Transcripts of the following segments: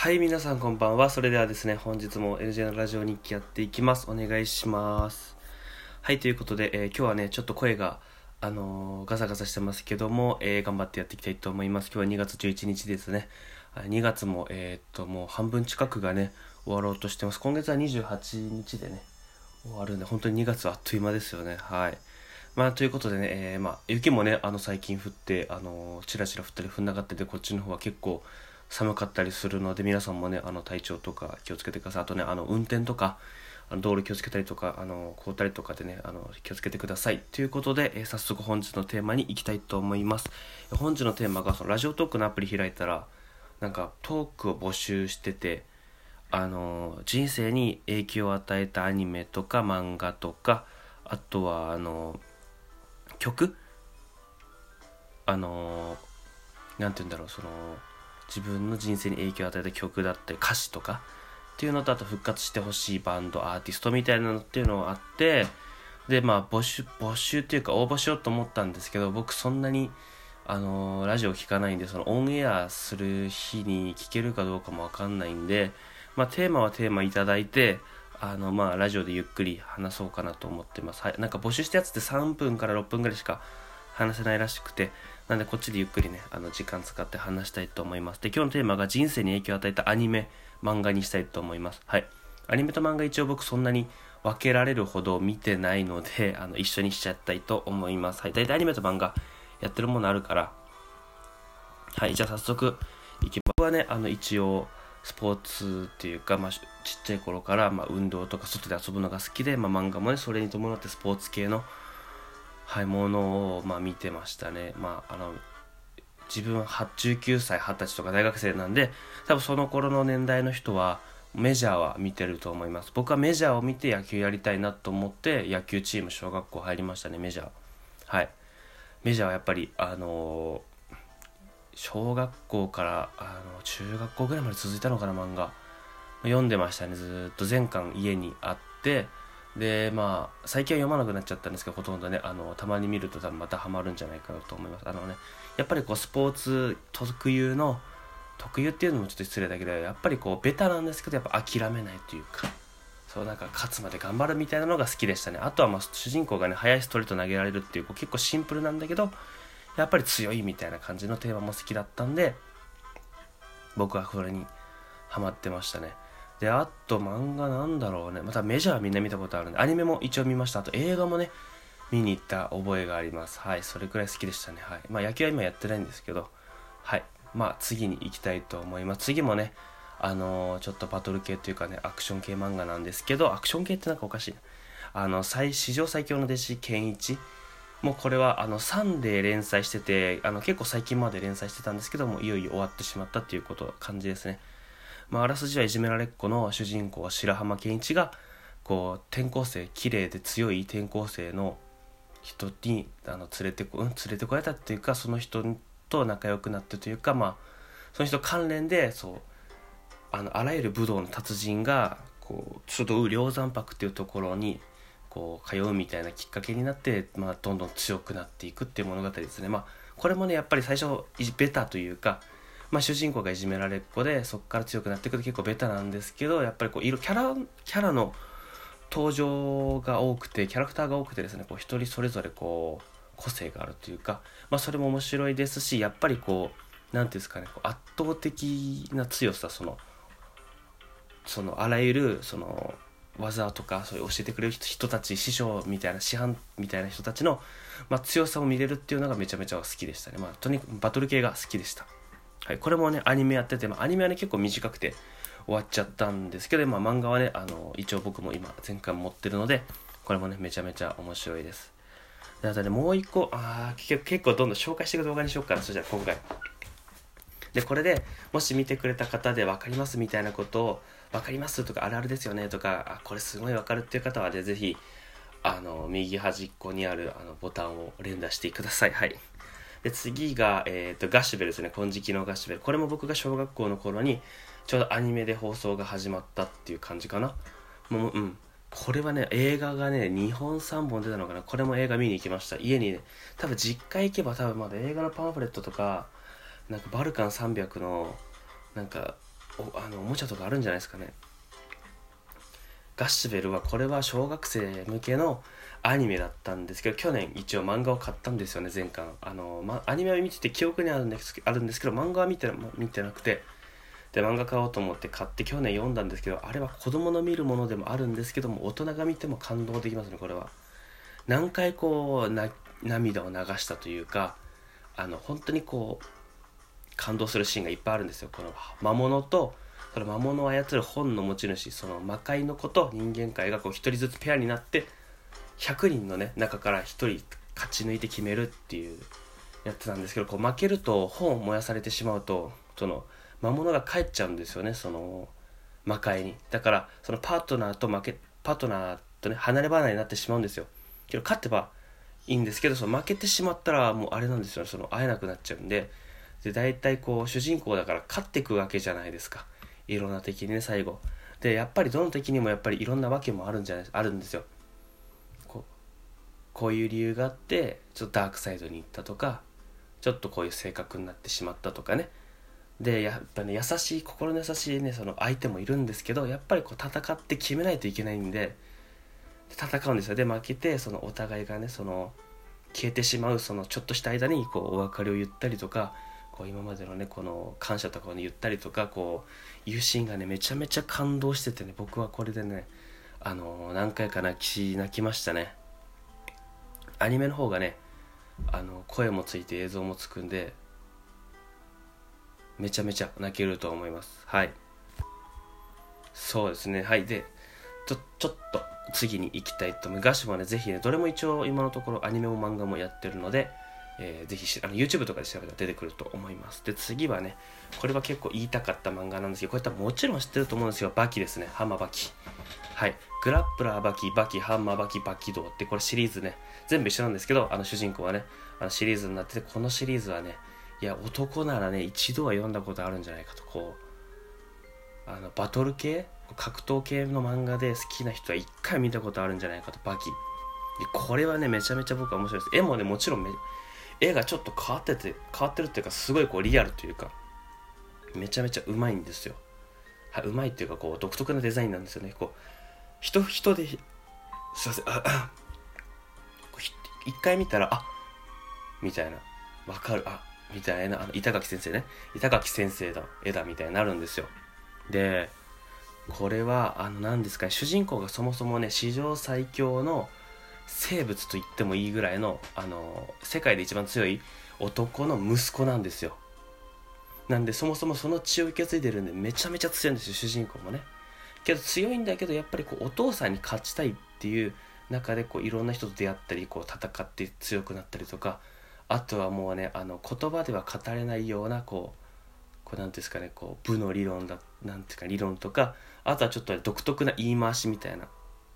はい、皆さんこんばんは。それではですね、本日も LJ のラジオ日記やっていきます。お願いします。はい、ということで、えー今日はね、ちょっと声が、あのーガサガサしてますけども、えー頑張ってやっていきたいと思います。今日は2月11日ですね。2月も、えっと、もう半分近くがね、終わろうとしてます。今月は28日でね、終わるんで、本当に2月はあっという間ですよね。はい。まあ、ということでね、えーまあ、雪もね、あの、最近降って、あのーチラチラ降ったり降んなかったりで、こっちの方は結構寒かったりするので、皆さんもね、あの、体調とか気をつけてください。あとね、あの、運転とか、あの道路気をつけたりとか、あの、凍ったりとかでね、あの、気をつけてください。ということで、えー早速本日のテーマに行きたいと思います。本日のテーマが、その、ラジオトークのアプリ開いたら、なんか、トークを募集してて、あの人生に影響を与えたアニメとか漫画とかあとはあの曲？あのなんて言うんだろうその自分の人生に影響を与えた曲だったり歌詞とかっていうのとあと復活してほしいバンドアーティストみたいなのっていうのがあってでまあ募集募集っていうか応募しようと思ったんですけど僕そんなにあのラジオ聞かないんでそのオンエアする日に聞けるかどうかもわかんないんでまあ、テーマはテーマいただいてあのまあラジオでゆっくり話そうかなと思ってます、はい、なんか募集したやつって3分から6分ぐらいしか話せないらしくてなんでこっちでゆっくりねあの時間使って話したいと思います。で今日のテーマが人生に影響を与えたアニメ漫画にしたいと思います。はい。アニメと漫画一応僕そんなに分けられるほど見てないのであの一緒にしちゃったいと思います。はい。大体アニメと漫画やってるものあるから。はい。じゃあ早速いきます。僕はねあの一応スポーツっていうか、まあ、ちっちゃい頃から、まあ、運動とか外で遊ぶのが好きで、まあ、漫画もねそれに伴ってスポーツ系の、はい、ものを、まあ、見てましたね、まあ、あの自分19歳20歳とか大学生なんで多分その頃の年代の人はメジャーは見てると思います。僕はメジャーを見て野球やりたいなと思って野球チーム小学校入りましたねメジャー。はい。メジャーはやっぱりあのー小学校からあの中学校ぐらいまで続いたのかな漫画。読んでましたねずっと。全巻家にあってでまあ最近は読まなくなっちゃったんですけどほとんどねあのたまに見ると多分またハマるんじゃないかなと思います。あのねやっぱりこうスポーツ特有の特有っていうのもちょっと失礼だけどやっぱりこうベタなんですけどやっぱ諦めないというかそうなんか勝つまで頑張るみたいなのが好きでしたね。あとはまあ主人公がね速いストレート投げられるっていうこう結構シンプルなんだけどやっぱり強いみたいな感じのテーマも好きだったんで僕はそれにハマってましたね。であと漫画なんだろうね。またメジャーみんな見たことあるんで。アニメも一応見ました。あと映画もね見に行った覚えがあります。はいそれくらい好きでしたね。はい。まあ野球は今やってないんですけど。はい。まあ次に行きたいと思います。次もねあのーちょっとバトル系というかねアクション系漫画なんですけどアクション系ってなんかおかしいな。あの最史上最強の弟子ケンイチもうこれはあのサンデー連載しててあの結構最近まで連載してたんですけどもいよいよ終わってしまったっていうこと感じですね、まあ、あらすじはいじめられっ子の主人公白浜健一がこう転校生綺麗で強い転校生の人にあの連れてこ、うん、連れてこられたっていうかその人と仲良くなってというかまあその人関連でそうあのあらゆる武道の達人がこうちょっと梁山泊っていうところにこう通うみたいなきっかけになって、まあ、どんどん強くなっていくっていう物語ですね。まあ、これもねやっぱり最初ベタというか、まあ、主人公がいじめられっ子でそこから強くなっていくと結構ベタなんですけどやっぱりこう色キャラキャラの登場が多くてキャラクターが多くてですねこう一人それぞれこう個性があるというか、まあ、それも面白いですしやっぱりこう何ていうんですかねこう圧倒的な強さそのそのあらゆるその技とかそういう教えてくれる人たち師匠みたいな師範みたいな人たちの、まあ、強さを見れるっていうのがめちゃめちゃ好きでしたね、まあ、とにかくバトル系が好きでした、はい、これもねアニメやってて、まあ、アニメはね結構短くて終わっちゃったんですけど、まあ、漫画はねあの一応僕も今前回持ってるのでこれもねめちゃめちゃ面白いです。であとねもう一個あ結構結構どんどん紹介していく動画にしようかな。そしたら今回。でこれでもし見てくれた方で分かりますみたいなことを分かりますとかあるあるですよねとかあこれすごい分かるっていう方はねぜひあの右端っこにあるあのボタンを連打してください。はい。で次が、えー、とガッシュベルですね。金色のガッシュベルこれも僕が小学校の頃にちょうどアニメで放送が始まったっていう感じかな。もううん。これはね映画がね2本3本出たのかな。これも映画見に行きました。家にね多分実家行けば多分まだ映画のパンフレットとかなんかバルカン300のなんかおあのおもちゃとかあるんじゃないですかね。ガッシュベルはこれは小学生向けのアニメだったんですけど去年一応漫画を買ったんですよね全巻。あの、ま、アニメは見てて記憶にあるんですあるんですけど漫画は見て見てなくて。で漫画買おうと思って買って去年読んだんですけどあれは子供の見るものでもあるんですけども大人が見ても感動できますねこれは。何回こうな涙を流したというかあの本当にこう感動するシーンがいっぱいあるんですよこの魔物とその魔物を操る本の持ち主その魔界の子と人間界がこう1人ずつペアになって100人のね中から1人勝ち抜いて決めるっていうやつなんですけどこう負けると本を燃やされてしまうとその魔物が帰っちゃうんですよねその魔界に。だからそのパートナーと負けパートナーとね離れ離れになってしまうんですよ。けど勝てばいいんですけどその負けてしまったらもうあれなんですよその会えなくなっちゃうんで。で大体こう主人公だから勝っていくわけじゃないですか。いろんな敵にね最後。でやっぱりどの敵にもやっぱりいろんなわけもあるんじゃないあるんですよ。こういう理由があってちょっとダークサイドに行ったとかちょっとこういう性格になってしまったとかね。でやっぱね優しい心の優しいねその相手もいるんですけどやっぱりこう戦って決めないといけないんで戦うんですよ。で負けてそのお互いがねその消えてしまうそのちょっとした間にこうお別れを言ったりとかこう今までのねこの感謝とかを、言ったりとかこういうシーンがねめちゃめちゃ感動しててね僕はこれでねあの何回か泣き泣きましたね。アニメの方がねあの声もついて映像もつくんでめちゃめちゃ泣けると思いますはいそうですねはいでちょちょっと次に行きたいと思いますガシもねぜひねどれも一応今のところアニメも漫画もやってるのでえー、ぜひあの YouTube とかで調べたら出てくると思います。で、次はね、これは結構言いたかった漫画なんですけど、これ多分もちろん知ってると思うんですよ。バキですね。ハマバキ。はい。グラップラーバキ、バキ、ハンマーバキ、バキドウって、これシリーズね、全部一緒なんですけど、あの主人公はね、あのシリーズになってて、このシリーズはね、いや、男ならね、一度は読んだことあるんじゃないかと、こう、あの、バトル系格闘系の漫画で好きな人は一回見たことあるんじゃないかと、バキ。これはね、めちゃめちゃ僕は面白いです。絵もね、もちろん絵がちょっと変わってて変わってるっていうかすごいこうリアルというかめちゃめちゃうまいんですよはうまいっていうかこう独特なデザインなんですよねこう人人ですいません。あ 一回見たらあみたいな。わかる。あみたいな。あの板垣先生ね。板垣先生だ絵だみたいになるんですよ。でこれはあの何ですかね。主人公がそもそもね史上最強の生物と言ってもいいぐらいのあの世界で一番強い男の息子なんですよ。なんでそもそもその血を受け継いでるんでめちゃめちゃ強いんですよ主人公もね。けど強いんだけどやっぱりこうお父さんに勝ちたいっていう中でこういろんな人と出会ったりこう戦って強くなったりとかあとはもうねあの言葉では語れないようなこうこうなんですかねこう部の理論だなんていうか理論とかあとはちょっと独特な言い回しみたいな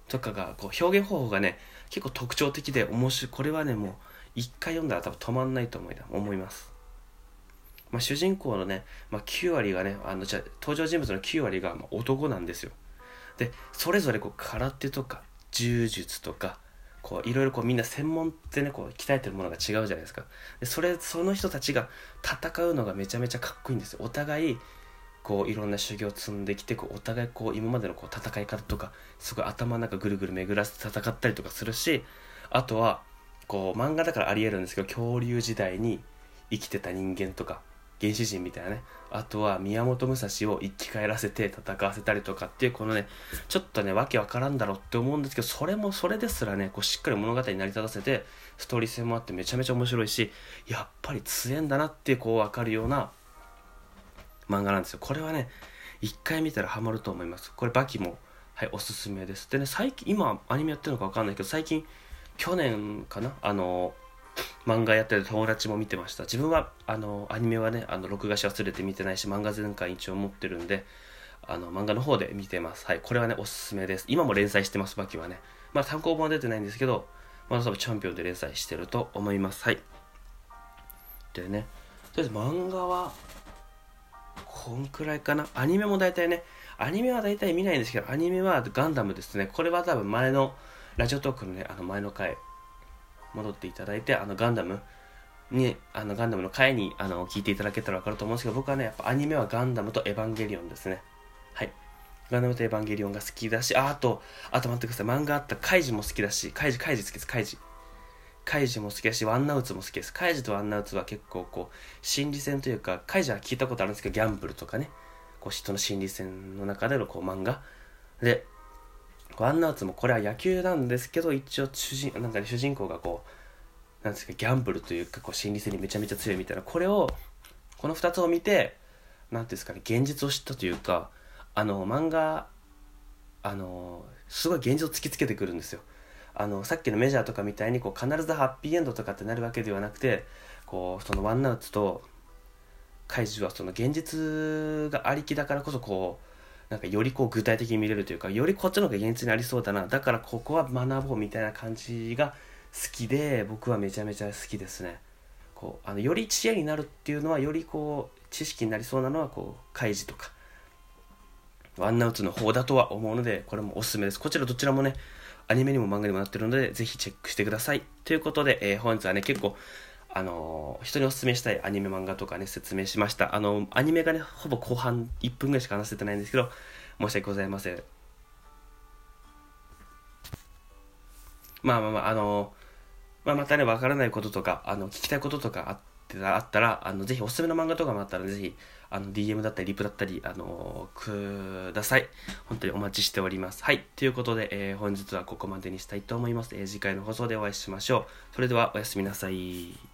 とかがこう表現方法がね結構特徴的で面白い。これはねもう一回読んだら多分止まんないと思います。まあ、主人公のね、まあ、9割がねあのじゃ登場人物の9割が男なんですよ。でそれぞれこう空手とか柔術とかこういろいろこうみんな専門ってねこう鍛えてるものが違うじゃないですか。でそれその人たちが戦うのがめちゃめちゃかっこいいんですよ。お互いこういろんな修行を積んできてこうお互いこう今までのこう戦い方とかすごい頭の中ぐるぐる巡らせて戦ったりとかするしあとはこう漫画だからありえるんですけど恐竜時代に生きてた人間とか原始人みたいなね。あとは宮本武蔵を生き返らせて戦わせたりとかっていうこのねちょっとねわけわからんだろうって思うんですけどそれもそれですらねこうしっかり物語に成り立たせてストーリー性もあってめちゃめちゃ面白いしやっぱり強えんだなってこう分かるような漫画なんですよ。これはね一回見たらハマると思います。これバキもはいおすすめです。でね最近今アニメやってるのか分かんないけど最近去年かな？あの漫画やってる友達も見てました。自分はあのアニメはねあの録画し忘れて見てないし漫画全巻一応持ってるんであの漫画の方で見てます。はいこれはねおすすめです。今も連載してますバキはね。まあ単行本は出てないんですけどまだ多分チャンピオンで連載してると思います。はい。でねとりあえず漫画はこんくらいかな。アニメも大体ね、アニメは大体見ないんですけど、アニメはガンダムですね。これは多分前の、ラジオトークのね、あの前の回、戻っていただいて、あのガンダムにあのガンダムの回にあの聞いていただけたら分かると思うんですけど僕はねやっぱアニメはガンダムとエヴァンゲリオンですね。はい。ガンダムとエヴァンゲリオンが好きだしああとあと待ってください。漫画あったカイジも好きだしカイジカイジ好きです。カイジ。カイジも好きだしワンナウツも好きです。カイジとワンナウツは結構こう心理戦というかカイジは聞いたことあるんですけどギャンブルとかね。こう人の心理戦の中でのこう漫画。でワンナウツもこれは野球なんですけど一応主人なんか、ね、主人公がこうなんですかギャンブルというかこう心理戦にめちゃめちゃ強いみたいな。これをこの2つを見て何ていうんですかね現実を知ったというかあの漫画あのすごい現実を突きつけてくるんですよ。あのさっきのメジャーとかみたいにこう必ずハッピーエンドとかってなるわけではなくてこうそのワンナウツとカイジはその現実がありきだからこそこうなんかよりこう具体的に見れるというかよりこっちの方が現実にありそうだな。だからここは学ぼうみたいな感じが好きで僕はめちゃめちゃ好きですね。こうあのより知恵になるっていうのはよりこう知識になりそうなのはこう開示とか。ワンナウツの方だとは思うのでこれもおすすめです。こちらどちらもねアニメにも漫画にもなってるのでぜひチェックしてください。ということで、えー、本日はね結構あの人におすすめしたいアニメ漫画とかね説明しました。あのアニメがねほぼ後半1分ぐらいしか話せてないんですけど申し訳ございません。まあまあまああの、まあ、またねわからないこととかあの聞きたいこととかあってあったらあのぜひおすすめの漫画とかもあったらぜひあの DM だったりリプだったりあのください。本当にお待ちしております。はい。ということで、えー、本日はここまでにしたいと思います、えー、次回の放送でお会いしましょう。それではおやすみなさい。